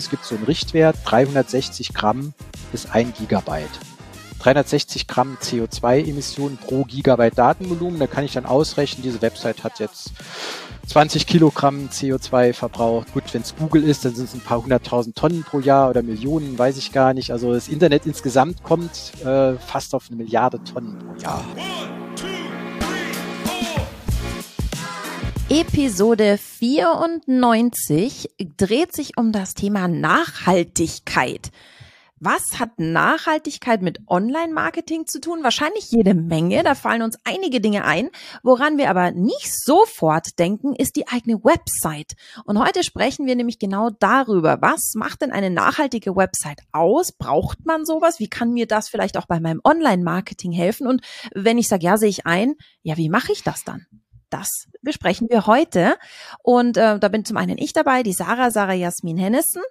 Es gibt so einen Richtwert, 360 Gramm bis ein Gigabyte. 360 Gramm CO2-Emissionen pro Gigabyte Datenvolumen. Da kann ich dann ausrechnen, diese Website hat jetzt 20 Kilogramm CO2 verbraucht. Gut, wenn es Google ist, dann sind es ein paar hunderttausend Tonnen pro Jahr oder Millionen, weiß ich gar nicht. Also das Internet insgesamt kommt äh, fast auf eine Milliarde Tonnen pro Jahr. Episode 94 dreht sich um das Thema Nachhaltigkeit. Was hat Nachhaltigkeit mit Online-Marketing zu tun? Wahrscheinlich jede Menge. Da fallen uns einige Dinge ein. Woran wir aber nicht sofort denken, ist die eigene Website. Und heute sprechen wir nämlich genau darüber. Was macht denn eine nachhaltige Website aus? Braucht man sowas? Wie kann mir das vielleicht auch bei meinem Online-Marketing helfen? Und wenn ich sage, ja, sehe ich ein, ja, wie mache ich das dann? Das besprechen wir heute. Und äh, da bin zum einen ich dabei, die Sarah, Sarah Jasmin Hennissen.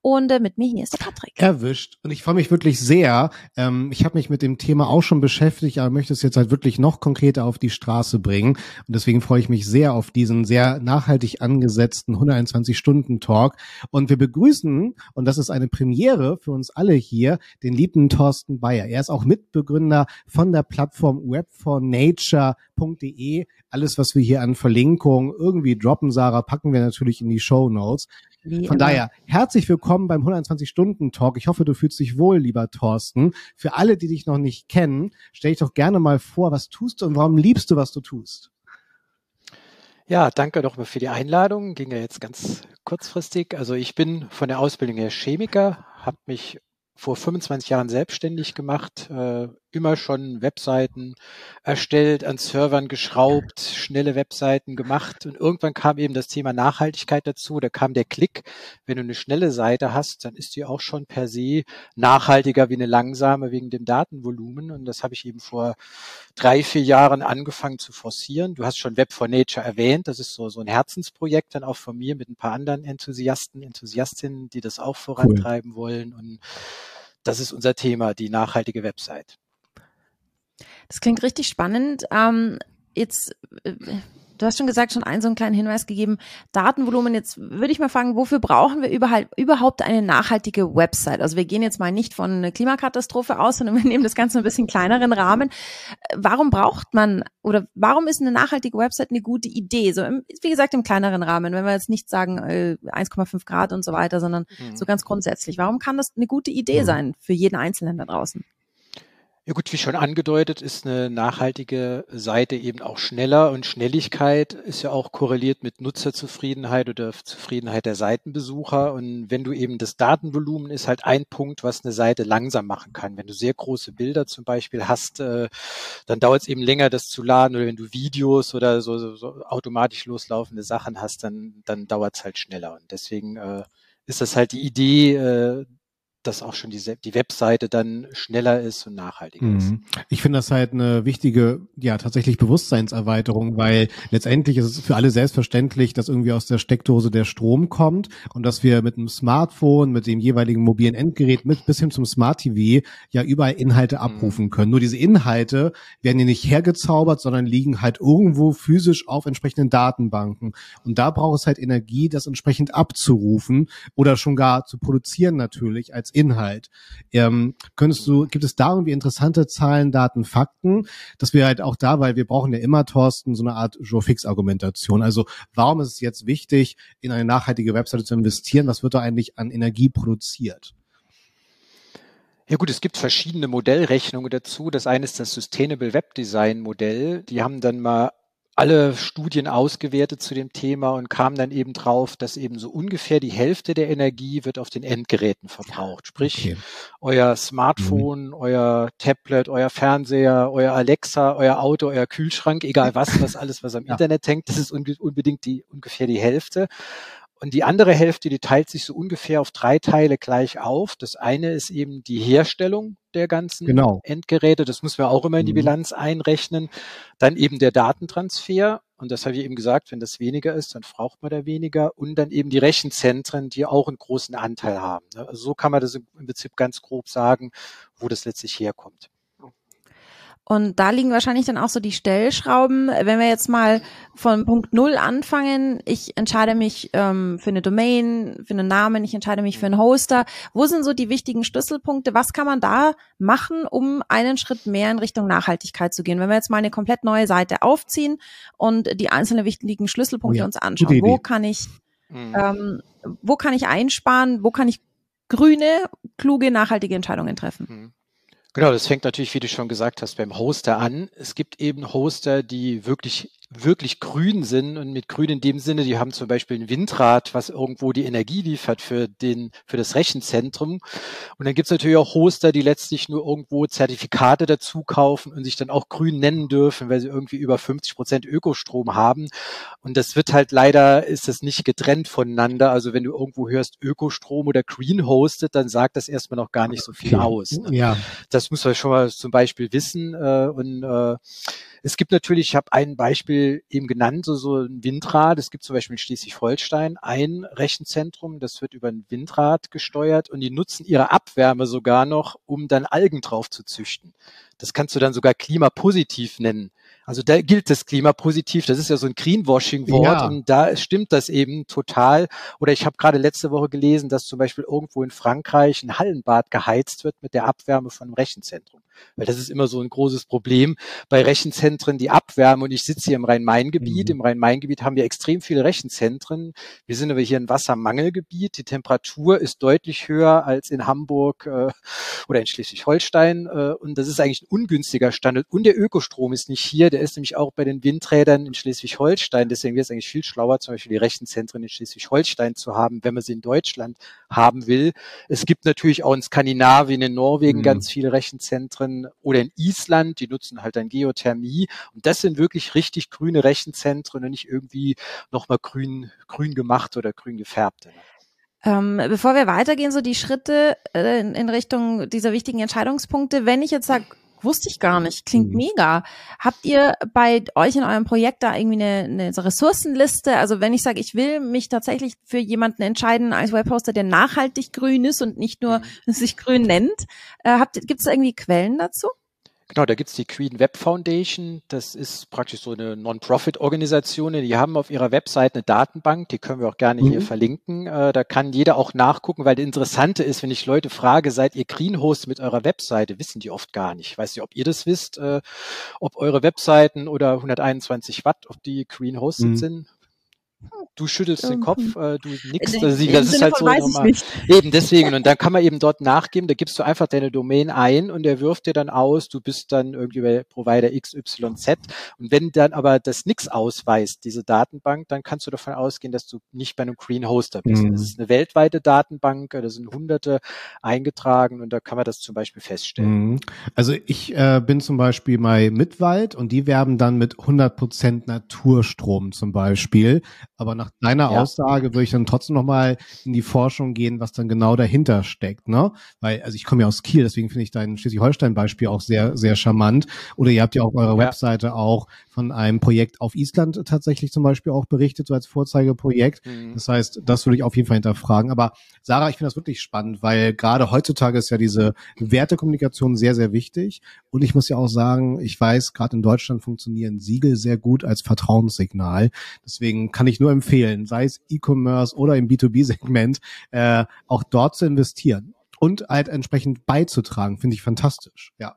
Und äh, mit mir hier ist der Patrick. Erwischt. Und ich freue mich wirklich sehr. Ähm, ich habe mich mit dem Thema auch schon beschäftigt, aber möchte es jetzt halt wirklich noch konkreter auf die Straße bringen. Und deswegen freue ich mich sehr auf diesen sehr nachhaltig angesetzten 121-Stunden-Talk. Und wir begrüßen, und das ist eine Premiere für uns alle hier, den lieben Thorsten Bayer. Er ist auch Mitbegründer von der Plattform webfornature.de. Alles, was wir hier an Verlinkungen irgendwie droppen, Sarah, packen wir natürlich in die Show Notes. Von immer. daher, herzlich willkommen beim 120-Stunden-Talk. Ich hoffe, du fühlst dich wohl, lieber Thorsten. Für alle, die dich noch nicht kennen, stell dich doch gerne mal vor, was tust du und warum liebst du, was du tust? Ja, danke nochmal für die Einladung. Ging ja jetzt ganz kurzfristig. Also ich bin von der Ausbildung her Chemiker, habe mich vor 25 Jahren selbstständig gemacht, äh, immer schon Webseiten erstellt, an Servern geschraubt, schnelle Webseiten gemacht und irgendwann kam eben das Thema Nachhaltigkeit dazu. Da kam der Klick, wenn du eine schnelle Seite hast, dann ist die auch schon per se nachhaltiger wie eine langsame wegen dem Datenvolumen und das habe ich eben vor drei, vier Jahren angefangen zu forcieren. Du hast schon Web for Nature erwähnt, das ist so, so ein Herzensprojekt dann auch von mir mit ein paar anderen Enthusiasten, Enthusiastinnen, die das auch vorantreiben cool. wollen und das ist unser Thema, die nachhaltige Website. Das klingt richtig spannend. Ähm, jetzt, äh, du hast schon gesagt, schon einen so einen kleinen Hinweis gegeben. Datenvolumen. Jetzt würde ich mal fragen, wofür brauchen wir überhaupt, eine nachhaltige Website? Also wir gehen jetzt mal nicht von einer Klimakatastrophe aus, sondern wir nehmen das Ganze ein bisschen kleineren Rahmen. Warum braucht man oder warum ist eine nachhaltige Website eine gute Idee? So, im, wie gesagt, im kleineren Rahmen, wenn wir jetzt nicht sagen äh, 1,5 Grad und so weiter, sondern mhm. so ganz grundsätzlich. Warum kann das eine gute Idee mhm. sein für jeden Einzelnen da draußen? Ja gut, wie schon angedeutet, ist eine nachhaltige Seite eben auch schneller und Schnelligkeit ist ja auch korreliert mit Nutzerzufriedenheit oder Zufriedenheit der Seitenbesucher. Und wenn du eben das Datenvolumen ist halt ein Punkt, was eine Seite langsam machen kann. Wenn du sehr große Bilder zum Beispiel hast, äh, dann dauert es eben länger, das zu laden. Oder wenn du Videos oder so, so, so automatisch loslaufende Sachen hast, dann, dann dauert es halt schneller. Und deswegen äh, ist das halt die Idee, äh, dass auch schon die, die Webseite dann schneller ist und nachhaltiger mhm. ist. Ich finde das halt eine wichtige, ja, tatsächlich Bewusstseinserweiterung, weil letztendlich ist es für alle selbstverständlich, dass irgendwie aus der Steckdose der Strom kommt und dass wir mit einem Smartphone, mit dem jeweiligen mobilen Endgerät mit bis hin zum Smart TV ja überall Inhalte mhm. abrufen können. Nur diese Inhalte werden ja nicht hergezaubert, sondern liegen halt irgendwo physisch auf entsprechenden Datenbanken. Und da braucht es halt Energie, das entsprechend abzurufen oder schon gar zu produzieren natürlich als Inhalt. Ähm, könntest du, gibt es da irgendwie interessante Zahlen, Daten, Fakten, dass wir halt auch da, weil wir brauchen ja immer, Thorsten, so eine Art Joe-Fix-Argumentation. Also warum ist es jetzt wichtig, in eine nachhaltige Webseite zu investieren? Was wird da eigentlich an Energie produziert? Ja gut, es gibt verschiedene Modellrechnungen dazu. Das eine ist das Sustainable Web Design Modell. Die haben dann mal alle Studien ausgewertet zu dem Thema und kam dann eben drauf, dass eben so ungefähr die Hälfte der Energie wird auf den Endgeräten verbraucht. Sprich, okay. euer Smartphone, mhm. euer Tablet, euer Fernseher, euer Alexa, euer Auto, euer Kühlschrank, egal was, was alles, was am ja. Internet hängt, das ist unbedingt die, ungefähr die Hälfte. Und die andere Hälfte, die teilt sich so ungefähr auf drei Teile gleich auf. Das eine ist eben die Herstellung der ganzen genau. Endgeräte. Das müssen wir auch immer in die mhm. Bilanz einrechnen. Dann eben der Datentransfer. Und das habe ich eben gesagt, wenn das weniger ist, dann braucht man da weniger. Und dann eben die Rechenzentren, die auch einen großen Anteil haben. Also so kann man das im Prinzip ganz grob sagen, wo das letztlich herkommt. Und da liegen wahrscheinlich dann auch so die Stellschrauben. Wenn wir jetzt mal von Punkt Null anfangen, ich entscheide mich ähm, für eine Domain, für einen Namen, ich entscheide mich für einen Hoster. Wo sind so die wichtigen Schlüsselpunkte? Was kann man da machen, um einen Schritt mehr in Richtung Nachhaltigkeit zu gehen? Wenn wir jetzt mal eine komplett neue Seite aufziehen und die einzelnen wichtigen Schlüsselpunkte oh ja, uns anschauen, wo kann ich, mhm. ähm, wo kann ich einsparen, wo kann ich grüne, kluge, nachhaltige Entscheidungen treffen? Genau, das fängt natürlich, wie du schon gesagt hast, beim Hoster an. Es gibt eben Hoster, die wirklich wirklich grün sind und mit grün in dem Sinne, die haben zum Beispiel ein Windrad, was irgendwo die Energie liefert für den, für das Rechenzentrum. Und dann gibt's natürlich auch Hoster, die letztlich nur irgendwo Zertifikate dazu kaufen und sich dann auch grün nennen dürfen, weil sie irgendwie über 50 Prozent Ökostrom haben. Und das wird halt leider, ist das nicht getrennt voneinander. Also wenn du irgendwo hörst Ökostrom oder Green Hosted, dann sagt das erstmal noch gar nicht so viel okay. aus. Ne? Ja. Das muss man schon mal zum Beispiel wissen. Äh, und äh, es gibt natürlich, ich habe ein Beispiel eben genannt, so, so ein Windrad. Es gibt zum Beispiel in Schleswig-Holstein ein Rechenzentrum, das wird über ein Windrad gesteuert und die nutzen ihre Abwärme sogar noch, um dann Algen drauf zu züchten. Das kannst du dann sogar klimapositiv nennen. Also da gilt das Klimapositiv, das ist ja so ein Greenwashing-Wort ja. und da stimmt das eben total. Oder ich habe gerade letzte Woche gelesen, dass zum Beispiel irgendwo in Frankreich ein Hallenbad geheizt wird mit der Abwärme von einem Rechenzentrum. Weil das ist immer so ein großes Problem bei Rechenzentren, die Abwärme. Und ich sitze hier im Rhein-Main-Gebiet. Mhm. Im Rhein-Main-Gebiet haben wir extrem viele Rechenzentren. Wir sind aber hier ein Wassermangelgebiet. Die Temperatur ist deutlich höher als in Hamburg äh, oder in Schleswig-Holstein. Äh, und das ist eigentlich ein ungünstiger Standort. Und der Ökostrom ist nicht hier. Der ist nämlich auch bei den Windrädern in Schleswig-Holstein. Deswegen wäre es eigentlich viel schlauer, zum Beispiel die Rechenzentren in Schleswig-Holstein zu haben, wenn man sie in Deutschland haben will. Es gibt natürlich auch in Skandinavien, in Norwegen mhm. ganz viele Rechenzentren oder in Island, die nutzen halt dann Geothermie. Und das sind wirklich richtig grüne Rechenzentren und nicht irgendwie nochmal grün, grün gemacht oder grün gefärbte. Ähm, bevor wir weitergehen, so die Schritte äh, in, in Richtung dieser wichtigen Entscheidungspunkte, wenn ich jetzt sage, Wusste ich gar nicht. Klingt mhm. mega. Habt ihr bei euch in eurem Projekt da irgendwie eine, eine Ressourcenliste? Also wenn ich sage, ich will mich tatsächlich für jemanden entscheiden als Webhoster, der nachhaltig grün ist und nicht nur mhm. sich grün nennt, äh, gibt es irgendwie Quellen dazu? Genau, da gibt's die Queen Web Foundation. Das ist praktisch so eine Non-Profit-Organisation. Die haben auf ihrer Website eine Datenbank, die können wir auch gerne mhm. hier verlinken. Äh, da kann jeder auch nachgucken, weil das Interessante ist, wenn ich Leute frage, seid ihr Green Host mit eurer Webseite, wissen die oft gar nicht. Ich weiß nicht, ob ihr das wisst, äh, ob eure Webseiten oder 121 Watt, ob die Green Hosted mhm. sind. Du schüttelst den Kopf, äh, du nix. Also, das ist halt so normal. Eben deswegen. Und dann kann man eben dort nachgeben, da gibst du einfach deine Domain ein und der wirft dir dann aus, du bist dann irgendwie bei Provider XYZ. Und wenn dann aber das nix ausweist, diese Datenbank, dann kannst du davon ausgehen, dass du nicht bei einem Green Hoster bist. Mhm. Das ist eine weltweite Datenbank, da sind hunderte eingetragen und da kann man das zum Beispiel feststellen. Mhm. Also ich äh, bin zum Beispiel bei Mitwald und die werben dann mit 100% Naturstrom zum Beispiel. Aber nach deiner ja. Aussage würde ich dann trotzdem nochmal in die Forschung gehen, was dann genau dahinter steckt, ne? Weil, also ich komme ja aus Kiel, deswegen finde ich dein Schleswig-Holstein-Beispiel auch sehr, sehr charmant. Oder ihr habt ja auf eurer ja. Webseite auch von einem Projekt auf Island tatsächlich zum Beispiel auch berichtet, so als Vorzeigeprojekt. Mhm. Das heißt, das würde ich auf jeden Fall hinterfragen. Aber Sarah, ich finde das wirklich spannend, weil gerade heutzutage ist ja diese Wertekommunikation sehr, sehr wichtig. Und ich muss ja auch sagen, ich weiß, gerade in Deutschland funktionieren Siegel sehr gut als Vertrauenssignal. Deswegen kann ich nur empfehlen, sei es E-Commerce oder im B2B-Segment, äh, auch dort zu investieren und halt entsprechend beizutragen, finde ich fantastisch, ja.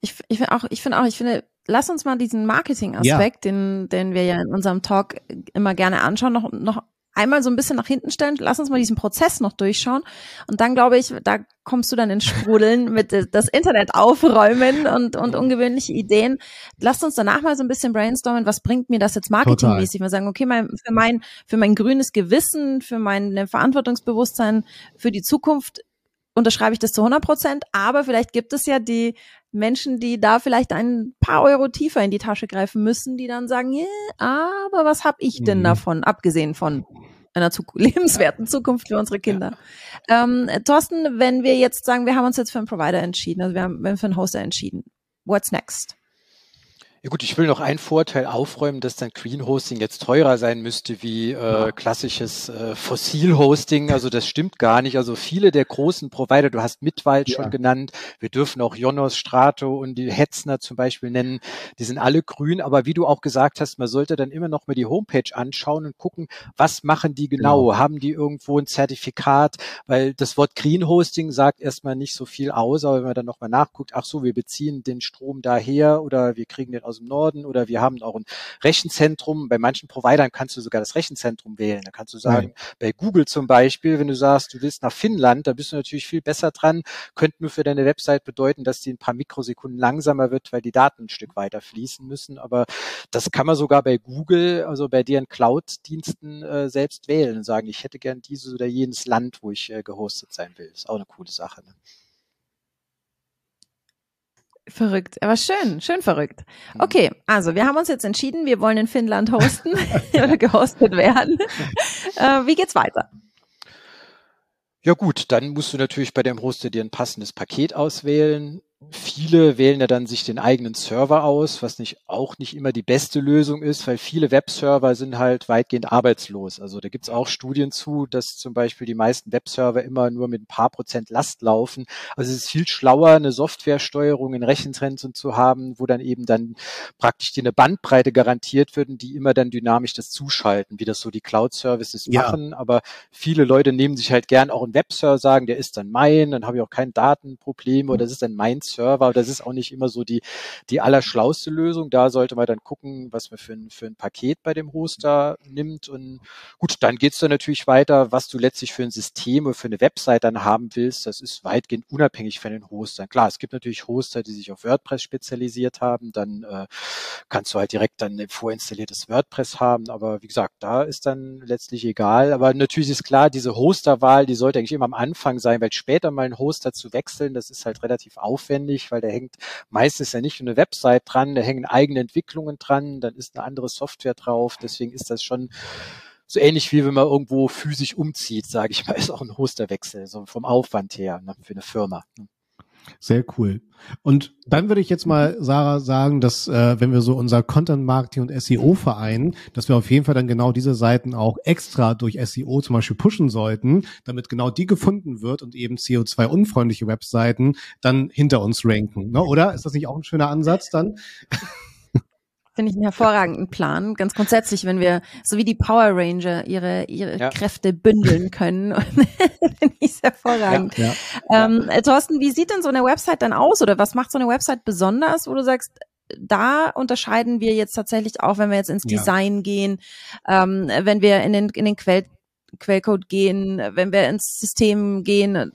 Ich, ich finde auch, ich finde auch, ich finde, lass uns mal diesen Marketing-Aspekt, ja. den, den wir ja in unserem Talk immer gerne anschauen, noch, noch einmal so ein bisschen nach hinten stellen. Lass uns mal diesen Prozess noch durchschauen. Und dann glaube ich, da kommst du dann ins Sprudeln mit das Internet aufräumen und, und ungewöhnliche Ideen. Lass uns danach mal so ein bisschen brainstormen. Was bringt mir das jetzt marketingmäßig? Wir sagen, okay, mein, für mein, für mein grünes Gewissen, für mein Verantwortungsbewusstsein, für die Zukunft unterschreibe ich das zu 100 Prozent. Aber vielleicht gibt es ja die Menschen, die da vielleicht ein paar Euro tiefer in die Tasche greifen müssen, die dann sagen, yeah, aber was habe ich denn mhm. davon, abgesehen von einer zu lebenswerten Zukunft für unsere Kinder. Ja. Ähm, Thorsten, wenn wir jetzt sagen, wir haben uns jetzt für einen Provider entschieden, also wir haben, wir haben für einen Hoster entschieden, what's next? Ja gut, ich will noch einen Vorteil aufräumen, dass dann Green Hosting jetzt teurer sein müsste wie äh, klassisches äh, Fossil Hosting. Also das stimmt gar nicht. Also viele der großen Provider, du hast Mitwald ja. schon genannt, wir dürfen auch Jonos, Strato und die Hetzner zum Beispiel nennen, die sind alle grün. Aber wie du auch gesagt hast, man sollte dann immer noch mal die Homepage anschauen und gucken, was machen die genau? genau. Haben die irgendwo ein Zertifikat? Weil das Wort Green Hosting sagt erstmal nicht so viel aus, aber wenn man dann noch mal nachguckt, ach so, wir beziehen den Strom daher oder wir kriegen den aus aus dem Norden oder wir haben auch ein Rechenzentrum. Bei manchen Providern kannst du sogar das Rechenzentrum wählen. Da kannst du sagen, ja. bei Google zum Beispiel, wenn du sagst, du willst nach Finnland, da bist du natürlich viel besser dran. Könnte nur für deine Website bedeuten, dass die ein paar Mikrosekunden langsamer wird, weil die Daten ein Stück weiter fließen müssen. Aber das kann man sogar bei Google, also bei deren Cloud-Diensten äh, selbst wählen und sagen, ich hätte gern dieses oder jenes Land, wo ich äh, gehostet sein will. Ist auch eine coole Sache. Ne? Verrückt, aber schön, schön verrückt. Okay, also wir haben uns jetzt entschieden, wir wollen in Finnland hosten oder gehostet werden. Äh, wie geht's weiter? Ja gut, dann musst du natürlich bei dem Hoster dir ein passendes Paket auswählen. Viele wählen ja dann sich den eigenen Server aus, was nicht auch nicht immer die beste Lösung ist, weil viele Webserver sind halt weitgehend arbeitslos. Also da gibt's auch Studien zu, dass zum Beispiel die meisten Webserver immer nur mit ein paar Prozent Last laufen. Also es ist viel schlauer, eine Softwaresteuerung in Rechenzentren zu haben, wo dann eben dann praktisch die eine Bandbreite garantiert wird und die immer dann dynamisch das zuschalten, wie das so die Cloud-Services ja. machen. Aber viele Leute nehmen sich halt gern auch einen Webserver, sagen, der ist dann mein, dann habe ich auch kein Datenproblem oder das ist dann mein Server. Das ist auch nicht immer so die, die allerschlauste Lösung. Da sollte man dann gucken, was man für ein, für ein Paket bei dem Hoster nimmt. Und gut, dann geht's dann natürlich weiter, was du letztlich für ein System oder für eine Website dann haben willst. Das ist weitgehend unabhängig von den Hostern. Klar, es gibt natürlich Hoster, die sich auf WordPress spezialisiert haben. Dann äh, kannst du halt direkt dann ein vorinstalliertes WordPress haben. Aber wie gesagt, da ist dann letztlich egal. Aber natürlich ist klar, diese Hosterwahl, die sollte eigentlich immer am Anfang sein, weil später mal einen Hoster zu wechseln, das ist halt relativ aufwendig aufwendig, weil da hängt meistens ja nicht nur eine Website dran, da hängen eigene Entwicklungen dran, dann ist eine andere Software drauf. Deswegen ist das schon so ähnlich wie wenn man irgendwo physisch umzieht, sage ich mal, ist auch ein Hosterwechsel, so vom Aufwand her ne, für eine Firma. Ne. Sehr cool. Und dann würde ich jetzt mal, Sarah, sagen, dass äh, wenn wir so unser Content Marketing und SEO vereinen, dass wir auf jeden Fall dann genau diese Seiten auch extra durch SEO zum Beispiel pushen sollten, damit genau die gefunden wird und eben CO2-unfreundliche Webseiten dann hinter uns ranken. Ne? Oder? Ist das nicht auch ein schöner Ansatz dann? Finde ich einen hervorragenden Plan. Ganz grundsätzlich, wenn wir, so wie die Power Ranger, ihre, ihre ja. Kräfte bündeln können. Finde ich hervorragend. Ja, ja, ähm, Thorsten, wie sieht denn so eine Website dann aus? Oder was macht so eine Website besonders, wo du sagst, da unterscheiden wir jetzt tatsächlich auch, wenn wir jetzt ins Design gehen, ähm, wenn wir in den, in den Quell, Quellcode gehen, wenn wir ins System gehen,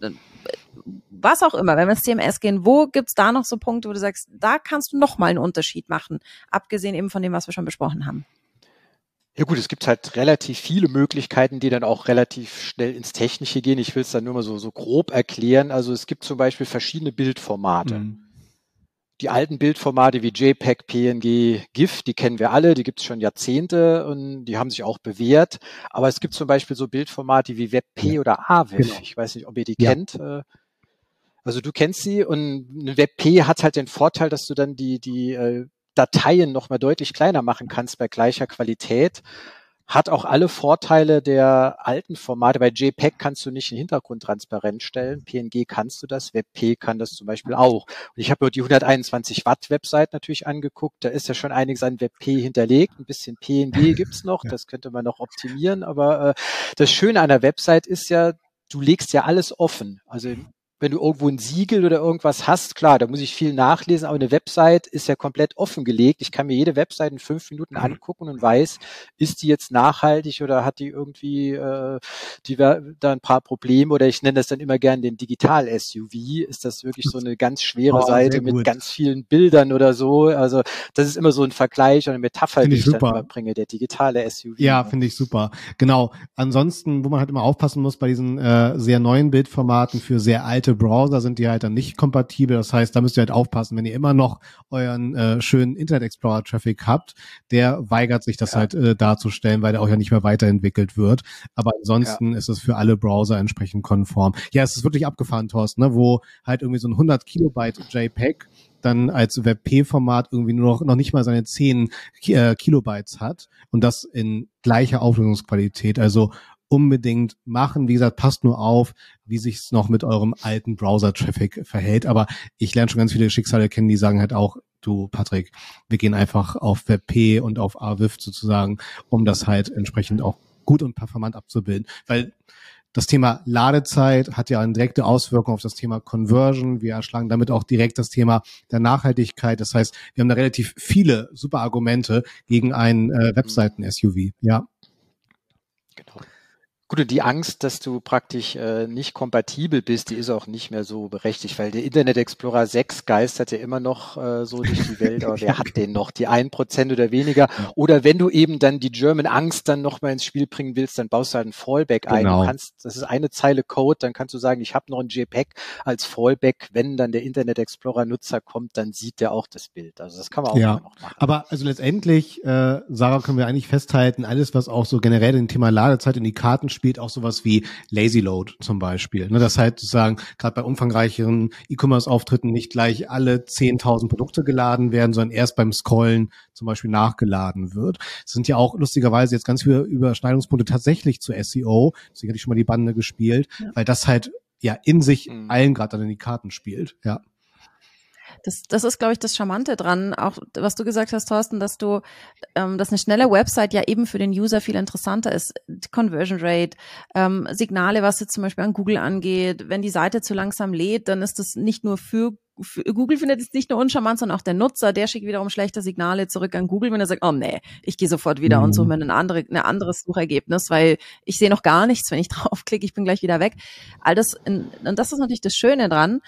was auch immer, wenn wir ins CMS gehen, wo gibt's da noch so Punkte, wo du sagst, da kannst du noch mal einen Unterschied machen, abgesehen eben von dem, was wir schon besprochen haben? Ja gut, es gibt halt relativ viele Möglichkeiten, die dann auch relativ schnell ins Technische gehen. Ich will es dann nur mal so, so grob erklären. Also es gibt zum Beispiel verschiedene Bildformate. Mhm. Die alten Bildformate wie JPEG, PNG, GIF, die kennen wir alle, die gibt es schon Jahrzehnte und die haben sich auch bewährt. Aber es gibt zum Beispiel so Bildformate wie WebP ja. oder AVIF. Genau. Ich weiß nicht, ob ihr die ja. kennt. Also du kennst sie und eine WebP hat halt den Vorteil, dass du dann die, die äh, Dateien noch mal deutlich kleiner machen kannst bei gleicher Qualität. Hat auch alle Vorteile der alten Formate. Bei JPEG kannst du nicht den Hintergrund transparent stellen. PNG kannst du das. WebP kann das zum Beispiel auch. Und ich habe mir die 121 Watt Website natürlich angeguckt. Da ist ja schon einiges an WebP hinterlegt. Ein bisschen PNG gibt's noch. Das könnte man noch optimieren. Aber äh, das Schöne an der Website ist ja, du legst ja alles offen. Also wenn du irgendwo ein Siegel oder irgendwas hast, klar, da muss ich viel nachlesen, aber eine Website ist ja komplett offengelegt. Ich kann mir jede Website in fünf Minuten mhm. angucken und weiß, ist die jetzt nachhaltig oder hat die irgendwie äh, die da ein paar Probleme oder ich nenne das dann immer gern den Digital-SUV. Ist das wirklich so eine ganz schwere oh, Seite mit ganz vielen Bildern oder so? Also das ist immer so ein Vergleich und eine Metapher, die ich, ich dann immer bringe, der digitale SUV. Ja, finde ich super. Genau. Ansonsten, wo man halt immer aufpassen muss bei diesen äh, sehr neuen Bildformaten für sehr alte bestimmte Browser sind die halt dann nicht kompatibel. Das heißt, da müsst ihr halt aufpassen, wenn ihr immer noch euren äh, schönen Internet Explorer Traffic habt, der weigert sich das ja. halt äh, darzustellen, weil der auch ja nicht mehr weiterentwickelt wird. Aber ansonsten ja. ist es für alle Browser entsprechend konform. Ja, es ist wirklich abgefahren, Thorsten, ne? wo halt irgendwie so ein 100 Kilobyte JPEG dann als WebP-Format irgendwie nur noch, noch nicht mal seine 10 äh, Kilobytes hat und das in gleicher Auflösungsqualität. Also unbedingt machen. Wie gesagt, passt nur auf, wie sich's noch mit eurem alten Browser-Traffic verhält. Aber ich lerne schon ganz viele Schicksale kennen, die sagen halt auch, du Patrick, wir gehen einfach auf WebP und auf AWIF sozusagen, um das halt entsprechend auch gut und performant abzubilden. Weil das Thema Ladezeit hat ja eine direkte Auswirkung auf das Thema Conversion. Wir erschlagen damit auch direkt das Thema der Nachhaltigkeit. Das heißt, wir haben da relativ viele super Argumente gegen ein äh, Webseiten-SUV. Ja. Genau. Gut, und die Angst, dass du praktisch äh, nicht kompatibel bist, die ist auch nicht mehr so berechtigt, weil der Internet Explorer 6 geistert ja immer noch äh, so durch die Welt, aber wer hat den noch? Die ein Prozent oder weniger? Oder wenn du eben dann die German Angst dann noch mal ins Spiel bringen willst, dann baust du halt ein Fallback ein. Genau. Du kannst, das ist eine Zeile Code, dann kannst du sagen, ich habe noch ein JPEG als Fallback. Wenn dann der Internet Explorer Nutzer kommt, dann sieht der auch das Bild. Also das kann man auch ja. noch machen. Aber also letztendlich, äh, Sarah, können wir eigentlich festhalten, alles, was auch so generell den Thema Ladezeit in die Karten spielt auch sowas wie Lazy Load zum Beispiel. Ne, das heißt sozusagen, gerade bei umfangreicheren E-Commerce-Auftritten nicht gleich alle 10.000 Produkte geladen werden, sondern erst beim Scrollen zum Beispiel nachgeladen wird. Es sind ja auch lustigerweise jetzt ganz viele Überschneidungspunkte tatsächlich zu SEO. Deswegen hatte ich schon mal die Bande gespielt, ja. weil das halt ja in sich mhm. allen gerade dann in die Karten spielt. Ja. Das, das ist, glaube ich, das Charmante dran, auch was du gesagt hast, Thorsten, dass du, ähm, dass eine schnelle Website ja eben für den User viel interessanter ist. Conversion Rate, ähm, Signale, was jetzt zum Beispiel an Google angeht. Wenn die Seite zu langsam lädt, dann ist das nicht nur für Google findet es nicht nur uncharmant, sondern auch der Nutzer, der schickt wiederum schlechte Signale zurück an Google, wenn er sagt, oh nee, ich gehe sofort wieder mhm. und suche mir ein, andere, ein anderes Suchergebnis, weil ich sehe noch gar nichts, wenn ich draufklicke, ich bin gleich wieder weg. All das, und das ist natürlich das Schöne dran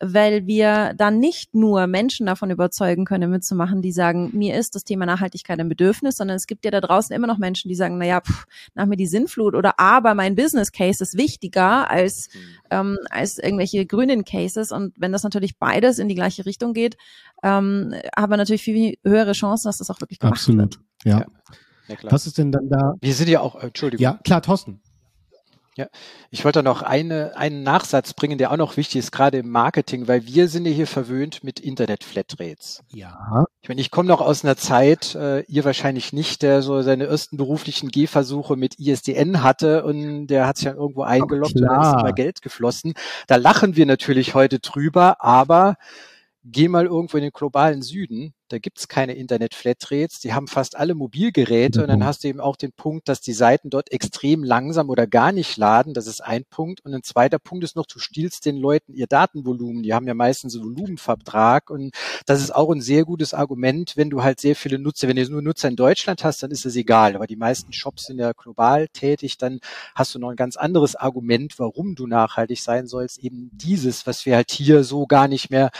weil wir dann nicht nur Menschen davon überzeugen können, mitzumachen, die sagen, mir ist das Thema Nachhaltigkeit ein Bedürfnis, sondern es gibt ja da draußen immer noch Menschen, die sagen, naja, pff, nach mir die Sinnflut oder aber mein Business Case ist wichtiger als, mhm. ähm, als irgendwelche grünen Cases. Und wenn das natürlich beides in die gleiche Richtung geht, ähm, haben wir natürlich viel höhere Chancen, dass das auch wirklich gemacht Absolut. wird. Absolut, ja. ja Was ist denn dann da? Wir sind ja auch, äh, Entschuldigung. Ja, klar, Thorsten. Ja, ich wollte noch eine, einen Nachsatz bringen, der auch noch wichtig ist, gerade im Marketing, weil wir sind ja hier verwöhnt mit Internet-Flatrates. Ja. Ich meine, ich komme noch aus einer Zeit, äh, ihr wahrscheinlich nicht, der so seine ersten beruflichen Gehversuche mit ISDN hatte und der hat sich dann irgendwo eingeloggt und da ist immer Geld geflossen. Da lachen wir natürlich heute drüber, aber geh mal irgendwo in den globalen Süden, da gibt's keine Internet-Flatrates, die haben fast alle Mobilgeräte und dann hast du eben auch den Punkt, dass die Seiten dort extrem langsam oder gar nicht laden, das ist ein Punkt. Und ein zweiter Punkt ist noch, du stiehlst den Leuten ihr Datenvolumen, die haben ja meistens einen Volumenvertrag und das ist auch ein sehr gutes Argument, wenn du halt sehr viele Nutzer, wenn du nur Nutzer in Deutschland hast, dann ist es egal, aber die meisten Shops sind ja global tätig, dann hast du noch ein ganz anderes Argument, warum du nachhaltig sein sollst, eben dieses, was wir halt hier so gar nicht mehr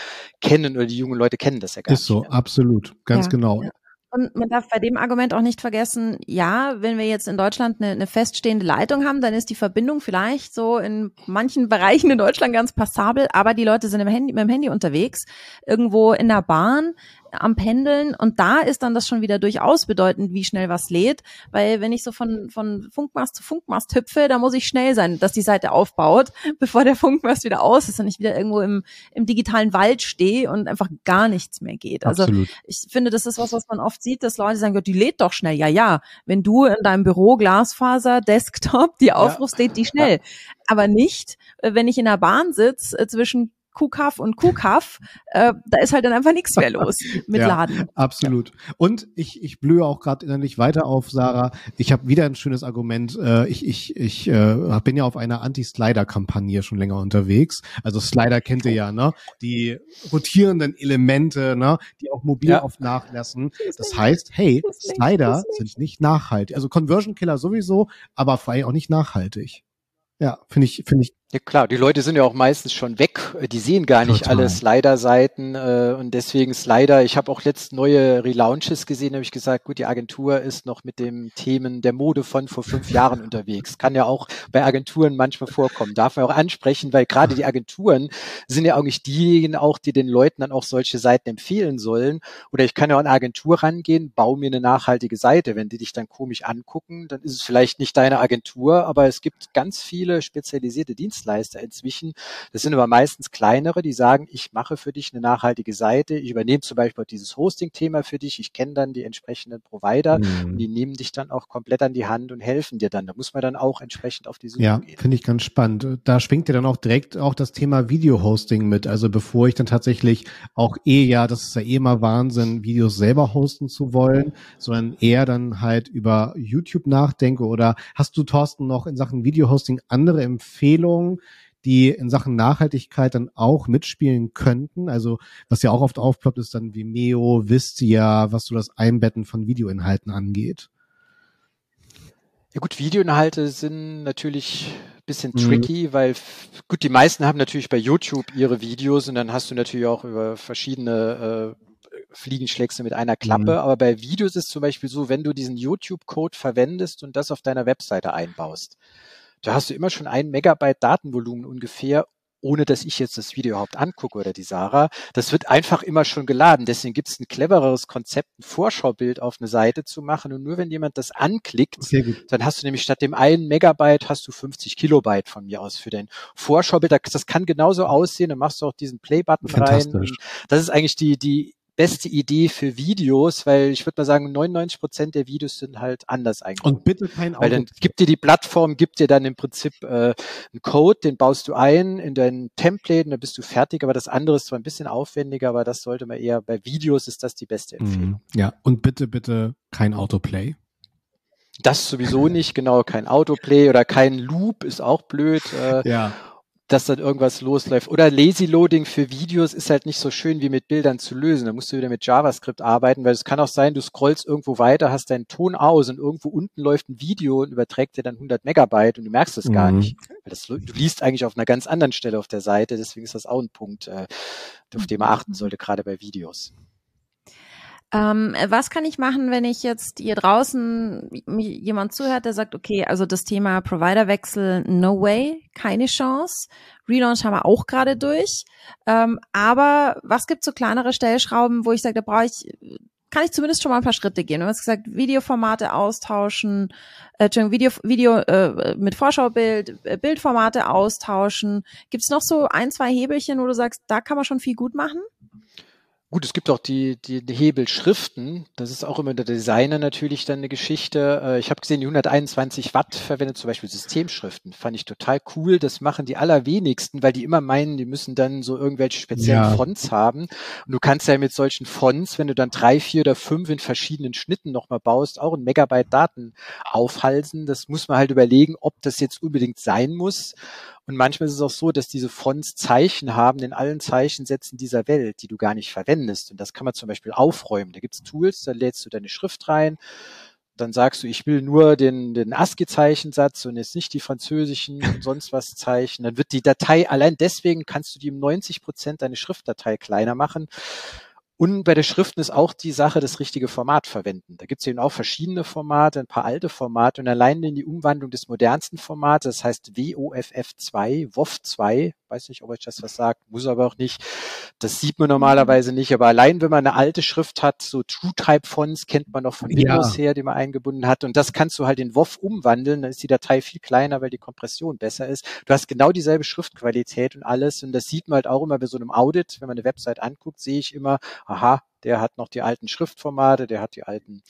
kennen oder die jungen Leute kennen das ja gar ist nicht. Ist so, mehr. absolut Absolut, ganz ja, genau. Ja. Und man darf bei dem Argument auch nicht vergessen, ja, wenn wir jetzt in Deutschland eine, eine, feststehende Leitung haben, dann ist die Verbindung vielleicht so in manchen Bereichen in Deutschland ganz passabel, aber die Leute sind im Handy, mit dem Handy unterwegs, irgendwo in der Bahn, am Pendeln und da ist dann das schon wieder durchaus bedeutend, wie schnell was lädt, weil wenn ich so von, von Funkmast zu Funkmast hüpfe, da muss ich schnell sein, dass die Seite aufbaut, bevor der Funkmast wieder aus ist und ich wieder irgendwo im, im digitalen Wald stehe und einfach gar nichts mehr geht. Also Absolut. ich finde, das ist was, was man oft sieht, dass Leute sagen, die lädt doch schnell. Ja, ja, wenn du in deinem Büro Glasfaser, Desktop die aufrufst, ja. lädt die schnell. Ja. Aber nicht, äh, wenn ich in der Bahn sitze, äh, zwischen Kuhkaff und Kuhkaff, äh, da ist halt dann einfach nichts mehr los mit ja, Laden. Absolut. Und ich, ich blühe auch gerade innerlich weiter auf, Sarah. Ich habe wieder ein schönes Argument. Äh, ich ich, ich äh, bin ja auf einer Anti-Slider-Kampagne schon länger unterwegs. Also Slider kennt ihr ja, ne? Die rotierenden Elemente, ne? Die auch mobil ja. oft nachlassen. Das heißt, hey, Slider sind nicht nachhaltig. Also Conversion Killer sowieso, aber vor allem auch nicht nachhaltig. Ja, finde ich, finde ich Ja klar, die Leute sind ja auch meistens schon weg, die sehen gar nicht Total. alle Slider-Seiten äh, und deswegen Slider. Ich habe auch letzt neue Relaunches gesehen, habe ich gesagt, gut, die Agentur ist noch mit dem Themen der Mode von vor fünf Jahren unterwegs. Kann ja auch bei Agenturen manchmal vorkommen, darf man auch ansprechen, weil gerade die Agenturen sind ja eigentlich diejenigen auch, die den Leuten dann auch solche Seiten empfehlen sollen. Oder ich kann ja auch an eine Agentur rangehen, baue mir eine nachhaltige Seite. Wenn die dich dann komisch angucken, dann ist es vielleicht nicht deine Agentur, aber es gibt ganz viele spezialisierte Dienste Dienstleister inzwischen. Das sind aber meistens kleinere, die sagen, ich mache für dich eine nachhaltige Seite, ich übernehme zum Beispiel dieses Hosting-Thema für dich, ich kenne dann die entsprechenden Provider mhm. und die nehmen dich dann auch komplett an die Hand und helfen dir dann. Da muss man dann auch entsprechend auf die Suche ja, gehen. Ja, finde ich ganz spannend. Da schwingt ja dann auch direkt auch das Thema Video-Hosting mit. Also bevor ich dann tatsächlich auch eh ja, das ist ja eh mal Wahnsinn, Videos selber hosten zu wollen, sondern eher dann halt über YouTube nachdenke oder hast du Thorsten noch in Sachen Video-Hosting andere Empfehlungen? Lösungen, die in Sachen Nachhaltigkeit dann auch mitspielen könnten. Also was ja auch oft aufploppt, ist dann Vimeo, Vistia, was so das Einbetten von Videoinhalten angeht. Ja gut, Videoinhalte sind natürlich ein bisschen mhm. tricky, weil gut, die meisten haben natürlich bei YouTube ihre Videos und dann hast du natürlich auch über verschiedene äh, Fliegenschlägste mit einer Klappe. Mhm. Aber bei Videos ist zum Beispiel so, wenn du diesen YouTube-Code verwendest und das auf deiner Webseite einbaust, da hast du immer schon ein Megabyte Datenvolumen ungefähr ohne dass ich jetzt das Video überhaupt angucke oder die Sarah. Das wird einfach immer schon geladen. Deswegen gibt es ein clevereres Konzept, ein Vorschaubild auf eine Seite zu machen. Und nur wenn jemand das anklickt, dann hast du nämlich statt dem einen Megabyte hast du 50 Kilobyte von mir aus für dein Vorschaubild. Das kann genauso aussehen. Dann machst du auch diesen Play-Button rein. Das ist eigentlich die, die beste Idee für Videos, weil ich würde mal sagen, 99 Prozent der Videos sind halt anders eigentlich. Und bitte kein Auto. Weil dann gibt dir die Plattform, gibt dir dann im Prinzip äh, einen Code, den baust du ein in dein Template und dann bist du fertig. Aber das andere ist zwar ein bisschen aufwendiger, aber das sollte man eher, bei Videos ist das die beste mhm. Empfehlung. Ja, und bitte, bitte kein Autoplay. Das sowieso nicht, genau, kein Autoplay oder kein Loop ist auch blöd. Äh, ja dass dann irgendwas losläuft. Oder Lazy Loading für Videos ist halt nicht so schön wie mit Bildern zu lösen. Da musst du wieder mit JavaScript arbeiten, weil es kann auch sein, du scrollst irgendwo weiter, hast deinen Ton aus und irgendwo unten läuft ein Video und überträgt dir dann 100 Megabyte und du merkst es gar mhm. nicht. Weil das, du liest eigentlich auf einer ganz anderen Stelle auf der Seite, deswegen ist das auch ein Punkt, äh, auf den man achten sollte, gerade bei Videos. Ähm, was kann ich machen, wenn ich jetzt hier draußen jemand zuhört, der sagt, okay, also das Thema Providerwechsel, no way, keine Chance. Relaunch haben wir auch gerade durch. Ähm, aber was gibt so kleinere Stellschrauben, wo ich sage, da brauche ich, kann ich zumindest schon mal ein paar Schritte gehen. Du hast gesagt, Videoformate austauschen, äh, Entschuldigung, Video, Video äh, mit Vorschaubild, äh, Bildformate austauschen. Gibt es noch so ein, zwei Hebelchen, wo du sagst, da kann man schon viel gut machen? Gut, es gibt auch die, die, die Hebelschriften. Das ist auch immer der Designer natürlich dann eine Geschichte. Äh, ich habe gesehen, die 121 Watt verwendet zum Beispiel Systemschriften. Fand ich total cool. Das machen die allerwenigsten, weil die immer meinen, die müssen dann so irgendwelche speziellen ja. Fonts haben. Und du kannst ja mit solchen Fonts, wenn du dann drei, vier oder fünf in verschiedenen Schnitten nochmal baust, auch ein Megabyte Daten aufhalsen. Das muss man halt überlegen, ob das jetzt unbedingt sein muss. Und manchmal ist es auch so, dass diese Fonts Zeichen haben in allen Zeichensätzen dieser Welt, die du gar nicht verwendest. Und das kann man zum Beispiel aufräumen. Da gibt es Tools, da lädst du deine Schrift rein, dann sagst du, ich will nur den, den ASCII-Zeichensatz und jetzt nicht die französischen und sonst was Zeichen. Dann wird die Datei, allein deswegen kannst du die um 90 Prozent deine Schriftdatei kleiner machen. Und bei der Schriften ist auch die Sache das richtige Format verwenden. Da gibt es eben auch verschiedene Formate, ein paar alte Formate und allein in die Umwandlung des modernsten Formates, das heißt WOFF2, WOF2, weiß nicht, ob euch das was sagt, muss aber auch nicht. Das sieht man normalerweise nicht, aber allein wenn man eine alte Schrift hat, so TrueType-Fonts kennt man noch von Windows ja. her, die man eingebunden hat und das kannst du halt in WOF umwandeln, dann ist die Datei viel kleiner, weil die Kompression besser ist. Du hast genau dieselbe Schriftqualität und alles und das sieht man halt auch immer bei so einem Audit, wenn man eine Website anguckt, sehe ich immer, aha, der hat noch die alten Schriftformate, der hat die alten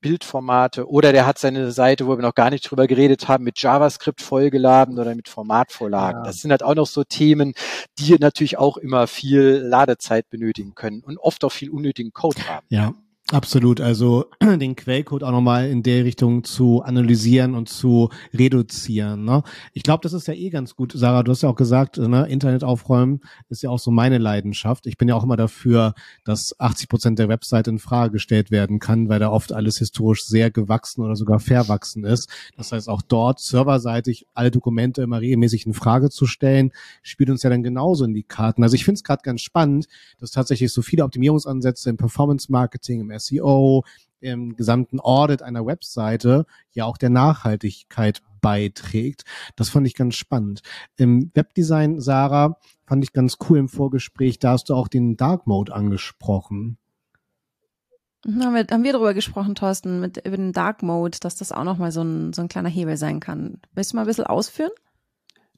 Bildformate oder der hat seine Seite, wo wir noch gar nicht drüber geredet haben, mit JavaScript vollgeladen oder mit Formatvorlagen. Ja. Das sind halt auch noch so Themen, die natürlich auch immer viel Ladezeit benötigen können und oft auch viel unnötigen Code haben. Ja, Absolut, also den Quellcode auch nochmal in der Richtung zu analysieren und zu reduzieren. Ne? Ich glaube, das ist ja eh ganz gut. Sarah, du hast ja auch gesagt, ne, Internet aufräumen ist ja auch so meine Leidenschaft. Ich bin ja auch immer dafür, dass 80 Prozent der Website in Frage gestellt werden kann, weil da oft alles historisch sehr gewachsen oder sogar verwachsen ist. Das heißt, auch dort serverseitig alle Dokumente immer regelmäßig in Frage zu stellen, spielt uns ja dann genauso in die Karten. Also ich finde es gerade ganz spannend, dass tatsächlich so viele Optimierungsansätze im Performance-Marketing, im SEO, im gesamten Audit einer Webseite ja auch der Nachhaltigkeit beiträgt. Das fand ich ganz spannend. Im Webdesign, Sarah, fand ich ganz cool im Vorgespräch, da hast du auch den Dark Mode angesprochen. Haben wir, haben wir darüber gesprochen, Thorsten, mit, über den Dark Mode, dass das auch nochmal so ein, so ein kleiner Hebel sein kann. Willst du mal ein bisschen ausführen?